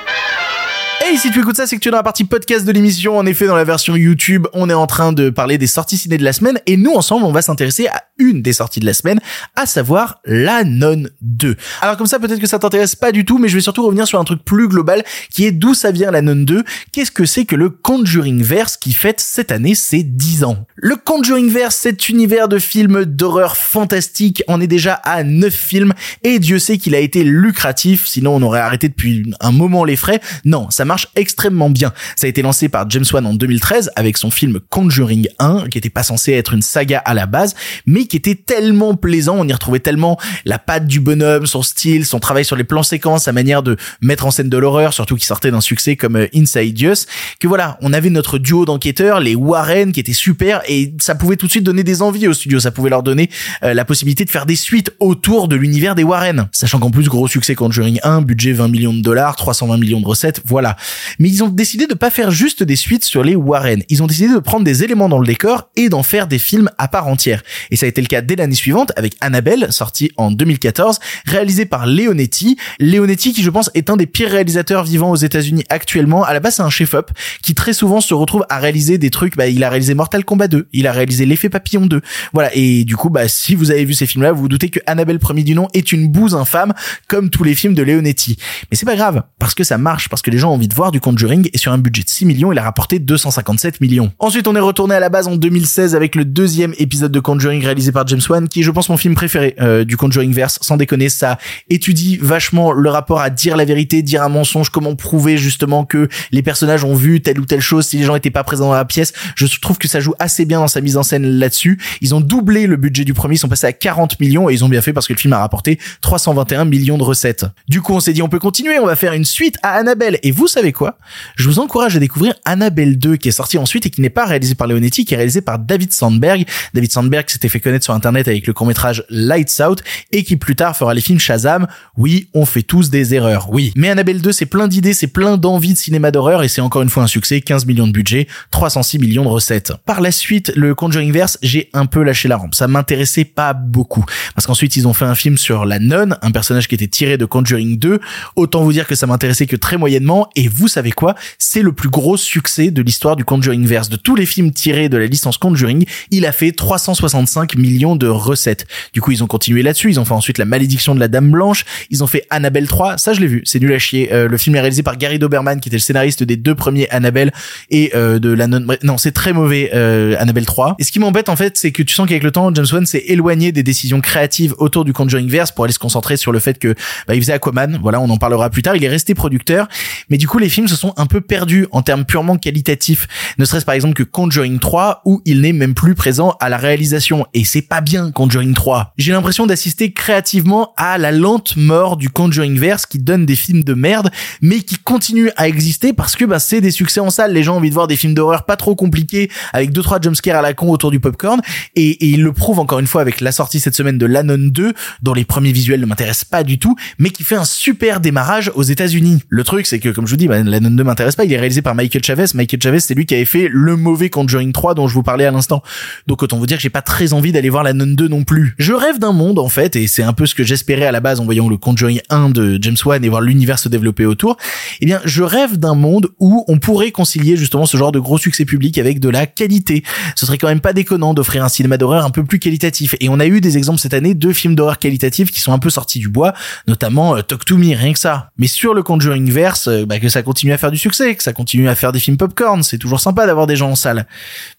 Et si tu écoutes ça, c'est que tu es dans la partie podcast de l'émission. En effet, dans la version YouTube, on est en train de parler des sorties ciné de la semaine et nous, ensemble, on va s'intéresser à une des sorties de la semaine, à savoir La Non 2. Alors comme ça, peut-être que ça t'intéresse pas du tout, mais je vais surtout revenir sur un truc plus global qui est d'où ça vient La Non 2. Qu'est-ce que c'est que le Conjuring Verse qui fête cette année ses 10 ans? Le Conjuring Verse, cet univers de films d'horreur fantastique, en est déjà à 9 films et Dieu sait qu'il a été lucratif, sinon on aurait arrêté depuis un moment les frais. Non, ça marche extrêmement bien. Ça a été lancé par James Wan en 2013 avec son film Conjuring 1, qui était pas censé être une saga à la base, mais qui était tellement plaisant, on y retrouvait tellement la patte du bonhomme, son style, son travail sur les plans séquences, sa manière de mettre en scène de l'horreur, surtout qui sortait d'un succès comme euh, Insidious, que voilà, on avait notre duo d'enquêteurs, les Warren, qui étaient super, et ça pouvait tout de suite donner des envies au studio, ça pouvait leur donner euh, la possibilité de faire des suites autour de l'univers des Warren. Sachant qu'en plus, gros succès Conjuring 1, budget 20 millions de dollars, 320 millions de recettes, voilà. Mais ils ont décidé de pas faire juste des suites sur les Warren. Ils ont décidé de prendre des éléments dans le décor et d'en faire des films à part entière. Et ça a été le cas dès l'année suivante avec Annabelle, sorti en 2014, réalisé par Leonetti. Leonetti qui je pense est un des pires réalisateurs vivants aux États-Unis actuellement. À la base c'est un chef-op qui très souvent se retrouve à réaliser des trucs. Bah, il a réalisé Mortal Kombat 2, il a réalisé L'effet papillon 2. Voilà. Et du coup, bah, si vous avez vu ces films-là, vous vous doutez que Annabelle premier du nom est une bouse infâme comme tous les films de Leonetti. Mais c'est pas grave parce que ça marche, parce que les gens ont envie de voir du Conjuring et sur un budget de 6 millions, il a rapporté 257 millions. Ensuite, on est retourné à la base en 2016 avec le deuxième épisode de Conjuring réalisé par James Wan, qui est, je pense, mon film préféré euh, du Conjuring verse. Sans déconner, ça étudie vachement le rapport à dire la vérité, dire un mensonge, comment prouver justement que les personnages ont vu telle ou telle chose si les gens étaient pas présents dans la pièce. Je trouve que ça joue assez bien dans sa mise en scène là-dessus. Ils ont doublé le budget du premier, ils sont passés à 40 millions et ils ont bien fait parce que le film a rapporté 321 millions de recettes. Du coup, on s'est dit on peut continuer, on va faire une suite à Annabelle. Et vous savez quoi? Je vous encourage à découvrir Annabelle 2 qui est sorti ensuite et qui n'est pas réalisé par Leonetti, qui est réalisé par David Sandberg. David Sandberg s'était fait connaître sur internet avec le court-métrage Lights Out et qui plus tard fera les films Shazam. Oui, on fait tous des erreurs, oui. Mais Annabelle 2, c'est plein d'idées, c'est plein d'envie de cinéma d'horreur et c'est encore une fois un succès, 15 millions de budget, 306 millions de recettes. Par la suite, le Conjuring Verse, j'ai un peu lâché la rampe. Ça m'intéressait pas beaucoup. Parce qu'ensuite, ils ont fait un film sur la nonne, un personnage qui était tiré de Conjuring 2. Autant vous dire que ça m'intéressait que très moyennement. Et vous savez quoi? C'est le plus gros succès de l'histoire du Conjuring Verse. De tous les films tirés de la licence Conjuring, il a fait 365 millions de recettes. Du coup, ils ont continué là-dessus. Ils ont fait ensuite La Malédiction de la Dame Blanche. Ils ont fait Annabelle 3. Ça, je l'ai vu. C'est nul à chier. Euh, le film est réalisé par Gary Doberman, qui était le scénariste des deux premiers Annabelle et euh, de la non. Non, c'est très mauvais euh, Annabelle 3. Et ce qui m'embête en fait, c'est que tu sens qu'avec le temps, James Wan s'est éloigné des décisions créatives autour du Conjuring Verse pour aller se concentrer sur le fait que bah, il faisait Aquaman. Voilà, on en parlera plus tard. Il est resté producteur, mais du coup, les films se sont un peu perdus en termes purement qualitatifs. Ne serait-ce par exemple que Conjuring 3 où il n'est même plus présent à la réalisation. Et c'est pas bien Conjuring 3. J'ai l'impression d'assister créativement à la lente mort du Conjuring verse qui donne des films de merde, mais qui continue à exister parce que bah, c'est des succès en salle. Les gens ont envie de voir des films d'horreur pas trop compliqués avec deux trois jumpscares à la con autour du popcorn et, et ils le prouvent encore une fois avec la sortie cette semaine de L'Anon 2 dont les premiers visuels ne m'intéressent pas du tout, mais qui fait un super démarrage aux États-Unis. Le truc c'est que comme je vous dis, bah, L'Anon 2 m'intéresse pas. Il est réalisé par Michael Chavez. Michael Chavez c'est lui qui avait fait le mauvais Conjuring 3 dont je vous parlais à l'instant. Donc autant vous dire que j'ai pas très envie d'aller voir L'Anon 2 non plus. Je rêve d'un monde en fait et c'est un peu ce que j'espérais à la base en voyant le Conjuring 1 de James Wan et voir l'univers se développer autour. Eh bien, je rêve d'un monde où on pourrait concilier justement ce genre de gros succès public avec de la qualité. Ce serait quand même pas déconnant d'offrir un cinéma d'horreur un peu plus qualitatif. Et on a eu des exemples cette année de films d'horreur qualitatifs qui sont un peu sortis du bois, notamment euh, Talk to Me, rien que ça. Mais sur le Conjuring verse, euh, bah, que ça continue à faire du succès, que ça continue à faire des films popcorn, c'est toujours sympa d'avoir des gens en salle.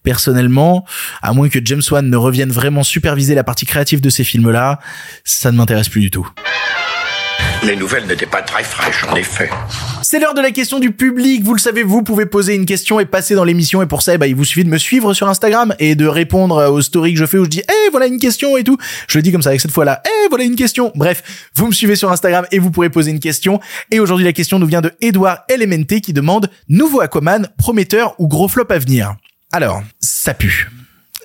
Personnellement, à moins que James Wan ne revienne vraiment superviser la partie créative de ces films-là, ça ne m'intéresse plus du tout. Les nouvelles n'étaient pas très fraîches, en effet. C'est l'heure de la question du public. Vous le savez, vous pouvez poser une question et passer dans l'émission. Et pour ça, bah, il vous suffit de me suivre sur Instagram et de répondre aux stories que je fais où je dis, eh, voilà une question et tout. Je le dis comme ça avec cette fois-là, eh, voilà une question. Bref, vous me suivez sur Instagram et vous pourrez poser une question. Et aujourd'hui, la question nous vient de Edouard Elementé qui demande, nouveau Aquaman, prometteur ou gros flop à venir? Alors, ça pue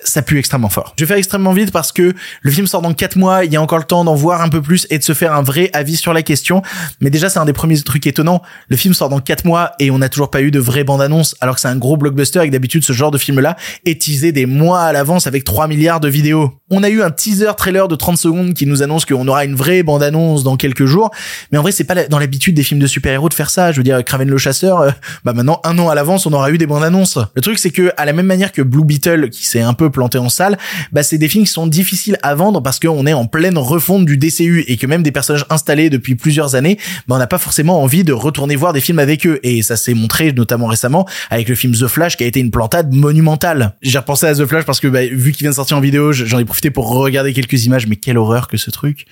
ça pue extrêmement fort. Je vais faire extrêmement vite parce que le film sort dans 4 mois, il y a encore le temps d'en voir un peu plus et de se faire un vrai avis sur la question. Mais déjà, c'est un des premiers trucs étonnants. Le film sort dans 4 mois et on n'a toujours pas eu de vraie bande-annonce alors que c'est un gros blockbuster et que d'habitude ce genre de film-là est teasé des mois à l'avance avec 3 milliards de vidéos. On a eu un teaser trailer de 30 secondes qui nous annonce qu'on aura une vraie bande-annonce dans quelques jours. Mais en vrai, c'est pas dans l'habitude des films de super-héros de faire ça. Je veux dire, Kraven le chasseur, euh, bah maintenant, un an à l'avance, on aura eu des bandes-annonces. Le truc, c'est que, à la même manière que Blue Beetle, qui s'est un peu planté en salle, bah c'est des films qui sont difficiles à vendre parce qu'on est en pleine refonte du DCU et que même des personnages installés depuis plusieurs années, bah on n'a pas forcément envie de retourner voir des films avec eux. Et ça s'est montré notamment récemment avec le film The Flash qui a été une plantade monumentale. J'ai repensé à The Flash parce que bah, vu qu'il vient de sortir en vidéo, j'en ai profité pour regarder quelques images, mais quelle horreur que ce truc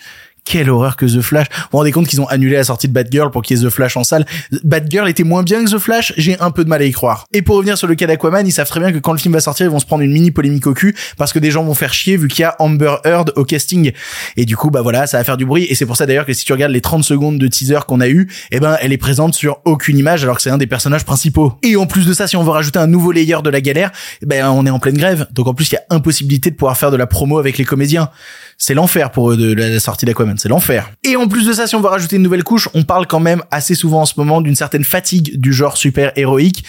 quelle horreur que The Flash. Vous vous rendez compte qu'ils ont annulé la sortie de Batgirl pour qu'il y ait The Flash en salle. Batgirl était moins bien que The Flash, j'ai un peu de mal à y croire. Et pour revenir sur le cas d'Aquaman, ils savent très bien que quand le film va sortir, ils vont se prendre une mini polémique au cul parce que des gens vont faire chier vu qu'il y a Amber Heard au casting. Et du coup, bah voilà, ça va faire du bruit. Et c'est pour ça d'ailleurs que si tu regardes les 30 secondes de teaser qu'on a eu, eh ben, elle est présente sur aucune image alors que c'est un des personnages principaux. Et en plus de ça, si on veut rajouter un nouveau layer de la galère, eh ben, on est en pleine grève. Donc en plus, il y a impossibilité de pouvoir faire de la promo avec les comédiens c'est l'enfer pour eux de la sortie d'Aquaman, c'est l'enfer. Et en plus de ça, si on va rajouter une nouvelle couche, on parle quand même assez souvent en ce moment d'une certaine fatigue du genre super héroïque.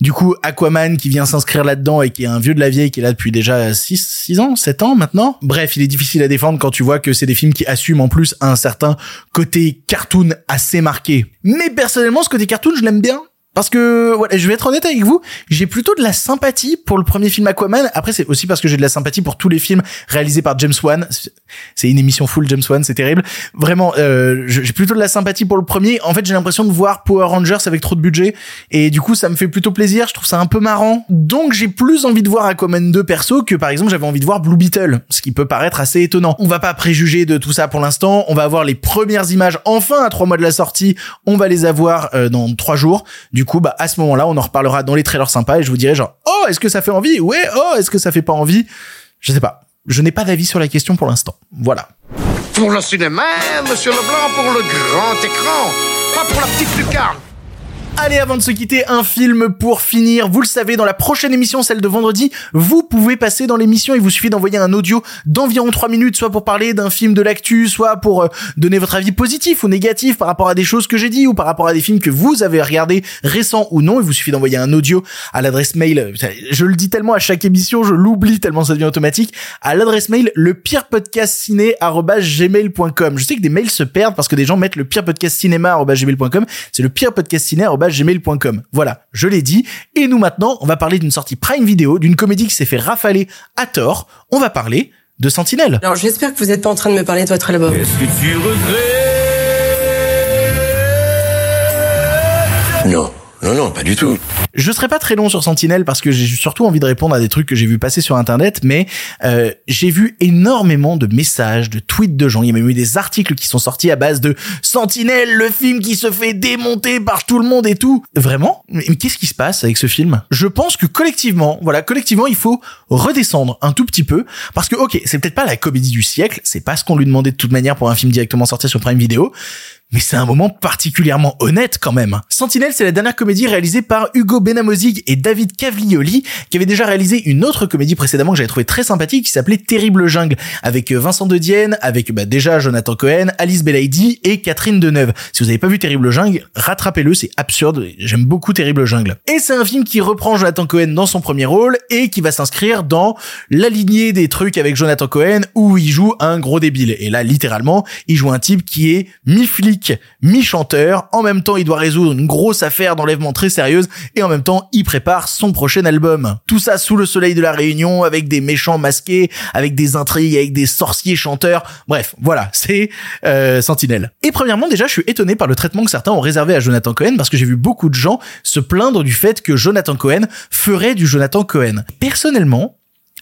Du coup, Aquaman qui vient s'inscrire là-dedans et qui est un vieux de la vieille qui est là depuis déjà 6 6 ans, 7 ans maintenant. Bref, il est difficile à défendre quand tu vois que c'est des films qui assument en plus un certain côté cartoon assez marqué. Mais personnellement, ce côté cartoon, je l'aime bien. Parce que, voilà, je vais être honnête avec vous, j'ai plutôt de la sympathie pour le premier film Aquaman. Après, c'est aussi parce que j'ai de la sympathie pour tous les films réalisés par James Wan. C'est une émission full James Wan, c'est terrible. Vraiment, euh, j'ai plutôt de la sympathie pour le premier. En fait, j'ai l'impression de voir Power Rangers avec trop de budget. Et du coup, ça me fait plutôt plaisir. Je trouve ça un peu marrant. Donc, j'ai plus envie de voir Aquaman 2 perso que, par exemple, j'avais envie de voir Blue Beetle. Ce qui peut paraître assez étonnant. On va pas préjuger de tout ça pour l'instant. On va avoir les premières images enfin à trois mois de la sortie. On va les avoir euh, dans trois jours. Du coup, bah, à ce moment-là, on en reparlera dans les trailers sympas et je vous dirai genre, oh, est-ce que ça fait envie? Ouais, oh, est-ce que ça fait pas envie? Je sais pas. Je n'ai pas d'avis sur la question pour l'instant. Voilà. Pour le cinéma, monsieur Leblanc, pour le grand écran, pas pour la petite lucarne. Allez, avant de se quitter, un film pour finir. Vous le savez, dans la prochaine émission, celle de vendredi, vous pouvez passer dans l'émission. Il vous suffit d'envoyer un audio d'environ 3 minutes, soit pour parler d'un film de l'actu, soit pour euh, donner votre avis positif ou négatif par rapport à des choses que j'ai dit ou par rapport à des films que vous avez regardés récents ou non. Il vous suffit d'envoyer un audio à l'adresse mail. Je le dis tellement à chaque émission, je l'oublie tellement ça devient automatique. À l'adresse mail, le pire. Je sais que des mails se perdent parce que des gens mettent le pire podcast cinéma gmail.com. C'est le pire podcast ciné gmail.com. Voilà, je l'ai dit. Et nous maintenant, on va parler d'une sortie Prime Video, d'une comédie qui s'est fait rafaler à tort. On va parler de Sentinelle. Alors j'espère que vous n'êtes pas en train de me parler de votre album. Non, non, non, pas du tout. Je serai pas très long sur Sentinelle parce que j'ai surtout envie de répondre à des trucs que j'ai vu passer sur internet, mais euh, j'ai vu énormément de messages, de tweets de gens. Il y a même eu des articles qui sont sortis à base de Sentinelle, le film qui se fait démonter par tout le monde et tout. Vraiment? Mais qu'est-ce qui se passe avec ce film? Je pense que collectivement, voilà, collectivement, il faut redescendre un tout petit peu parce que ok, c'est peut-être pas la comédie du siècle, c'est pas ce qu'on lui demandait de toute manière pour un film directement sorti sur Prime Video, mais c'est un moment particulièrement honnête quand même. Sentinelle, c'est la dernière comédie réalisée par Hugo Benamozig et David Cavlioli, qui avait déjà réalisé une autre comédie précédemment que j'avais trouvé très sympathique, qui s'appelait Terrible Jungle, avec euh, Vincent de Dienne, avec bah, déjà Jonathan Cohen, Alice Belaïdi et Catherine Deneuve. Si vous n'avez pas vu Terrible Jungle, rattrapez-le, c'est absurde. J'aime beaucoup Terrible Jungle. Et c'est un film qui reprend Jonathan Cohen dans son premier rôle et qui va s'inscrire dans la lignée des trucs avec Jonathan Cohen où il joue un gros débile. Et là, littéralement, il joue un type qui est mi-flic mi-chanteur. En même temps, il doit résoudre une grosse affaire d'enlèvement très sérieuse et en même temps, il prépare son prochain album. Tout ça sous le soleil de la Réunion avec des méchants masqués, avec des intrigues, avec des sorciers chanteurs. Bref, voilà, c'est euh, Sentinelle. Et premièrement, déjà, je suis étonné par le traitement que certains ont réservé à Jonathan Cohen parce que j'ai vu beaucoup de gens se plaindre du fait que Jonathan Cohen ferait du Jonathan Cohen. Personnellement,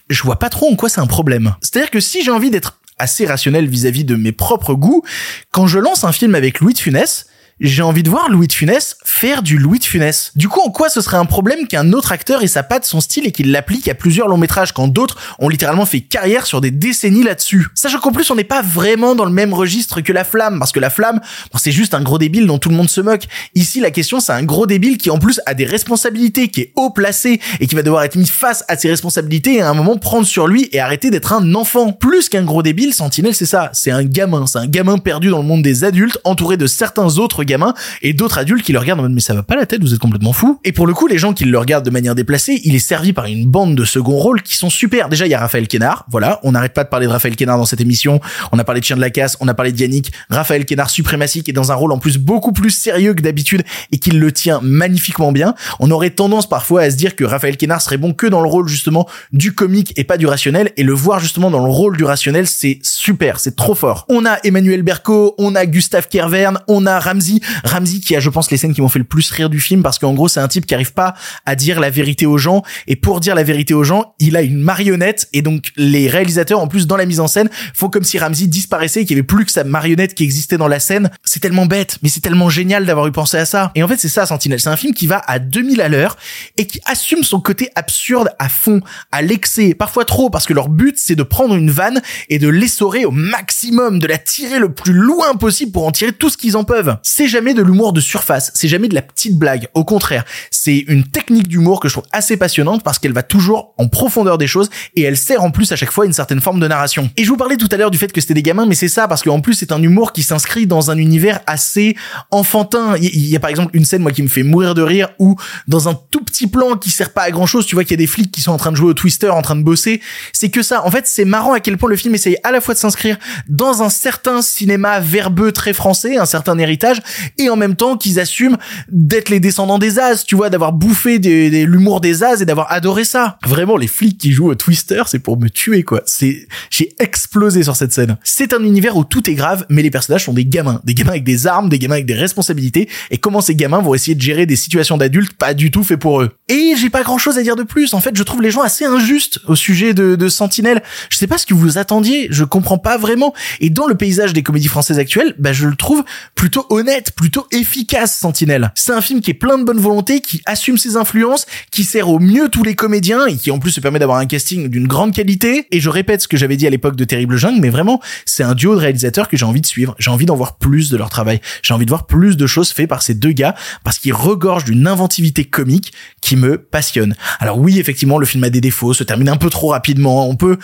je vois pas trop en quoi c'est un problème. C'est-à-dire que si j'ai envie d'être assez rationnel vis-à-vis de mes propres goûts. Quand je lance un film avec Louis de Funès, j'ai envie de voir Louis de Funès faire du Louis de Funès. Du coup, en quoi ce serait un problème qu'un autre acteur ait sa patte, son style et qu'il l'applique à plusieurs longs métrages quand d'autres ont littéralement fait carrière sur des décennies là-dessus? Sachant qu'en plus, on n'est pas vraiment dans le même registre que La Flamme, parce que La Flamme, c'est juste un gros débile dont tout le monde se moque. Ici, la question, c'est un gros débile qui en plus a des responsabilités, qui est haut placé et qui va devoir être mis face à ses responsabilités et à un moment prendre sur lui et arrêter d'être un enfant. Plus qu'un gros débile, Sentinelle, c'est ça. C'est un gamin. C'est un gamin perdu dans le monde des adultes, entouré de certains autres gamins et d'autres adultes qui le regardent en mode mais ça va pas la tête, vous êtes complètement fou. Et pour le coup, les gens qui le regardent de manière déplacée, il est servi par une bande de second rôle qui sont super. Déjà, il y a Raphaël Kénard, voilà, on n'arrête pas de parler de Raphaël Kénard dans cette émission. On a parlé de Chien de la Casse, on a parlé de Yannick, Raphaël Kénard suprématie qui est dans un rôle en plus beaucoup plus sérieux que d'habitude et qui le tient magnifiquement bien. On aurait tendance parfois à se dire que Raphaël Kénard serait bon que dans le rôle justement du comique et pas du rationnel et le voir justement dans le rôle du rationnel, c'est super, c'est trop fort. On a Emmanuel Berco, on a Gustave Kervern, on a Ramsey, Ramsey qui a je pense les scènes qui m'ont fait le plus rire du film parce qu'en gros c'est un type qui arrive pas à dire la vérité aux gens et pour dire la vérité aux gens il a une marionnette et donc les réalisateurs en plus dans la mise en scène font comme si Ramsey disparaissait et qu'il y avait plus que sa marionnette qui existait dans la scène. C'est tellement bête mais c'est tellement génial d'avoir eu pensé à ça. Et en fait c'est ça Sentinelle. C'est un film qui va à 2000 à l'heure et qui assume son côté absurde à fond à l'excès parfois trop parce que leur but c'est de prendre une vanne et de l'essorer au maximum de la tirer le plus loin possible pour en tirer tout ce qu'ils en peuvent. C'est jamais de l'humour de surface, c'est jamais de la petite blague. Au contraire, c'est une technique d'humour que je trouve assez passionnante parce qu'elle va toujours en profondeur des choses et elle sert en plus à chaque fois une certaine forme de narration. Et je vous parlais tout à l'heure du fait que c'était des gamins, mais c'est ça parce qu'en plus c'est un humour qui s'inscrit dans un univers assez enfantin. Il y, a par exemple une scène moi qui me fait mourir de rire où dans un tout petit plan qui sert pas à grand chose, tu vois qu'il y a des flics qui sont en train de jouer au twister, en train de bosser. C'est que ça. En fait, c'est marrant à quel point le film essaye à la fois de s'inscrire dans un certain cinéma verbeux très français, un certain héritage, et en même temps qu'ils assument d'être les descendants des As, tu vois, d'avoir bouffé de, l'humour des As et d'avoir adoré ça. Vraiment, les flics qui jouent au Twister, c'est pour me tuer, quoi. C'est, j'ai explosé sur cette scène. C'est un univers où tout est grave, mais les personnages sont des gamins. Des gamins avec des armes, des gamins avec des responsabilités. Et comment ces gamins vont essayer de gérer des situations d'adultes pas du tout fait pour eux. Et j'ai pas grand chose à dire de plus. En fait, je trouve les gens assez injustes au sujet de, de Sentinelle. Je sais pas ce que vous attendiez. Je comprends pas vraiment. Et dans le paysage des comédies françaises actuelles, bah, je le trouve plutôt honnête, plutôt efficace Sentinelle. C'est un film qui est plein de bonne volonté, qui assume ses influences, qui sert au mieux tous les comédiens et qui en plus se permet d'avoir un casting d'une grande qualité. Et je répète ce que j'avais dit à l'époque de Terrible Jungle, mais vraiment, c'est un duo de réalisateurs que j'ai envie de suivre. J'ai envie d'en voir plus de leur travail. J'ai envie de voir plus de choses faites par ces deux gars parce qu'ils regorgent d'une inventivité comique qui me passionne. Alors oui, effectivement, le film a des défauts, se termine un peu trop rapidement. On peut,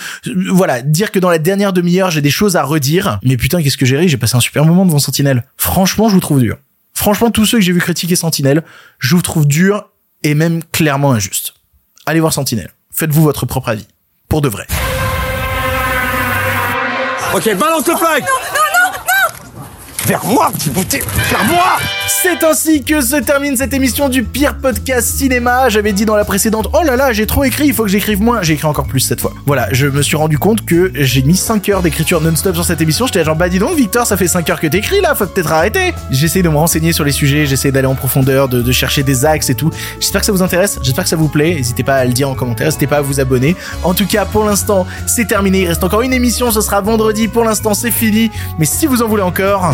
voilà, dire que dans la dernière demi-heure, j'ai des choses à redire. Mais putain, qu'est-ce que j'ai ri, j'ai passé un super moment devant Sentinelle. Franchement, je vous trouve dur. Franchement, tous ceux que j'ai vu critiquer Sentinelle, je vous trouve dur et même clairement injuste. Allez voir Sentinelle. Faites-vous votre propre avis. Pour de vrai. Ok, balance le flag non, non Vers moi, petit bouté Vers moi C'est ainsi que se termine cette émission du pire podcast cinéma. J'avais dit dans la précédente, oh là là, j'ai trop écrit, il faut que j'écrive moins. J'ai écrit encore plus cette fois. Voilà, je me suis rendu compte que j'ai mis 5 heures d'écriture non-stop sur cette émission. J'étais genre, bah dis donc, Victor, ça fait 5 heures que t'écris là, faut peut-être arrêter. J'essaie de me renseigner sur les sujets, j'essaie d'aller en profondeur, de, de chercher des axes et tout. J'espère que ça vous intéresse, j'espère que ça vous plaît. N'hésitez pas à le dire en commentaire, n'hésitez pas à vous abonner. En tout cas, pour l'instant, c'est terminé. Il reste encore une émission, ce sera vendredi. Pour l'instant, c'est fini. Mais si vous en voulez encore,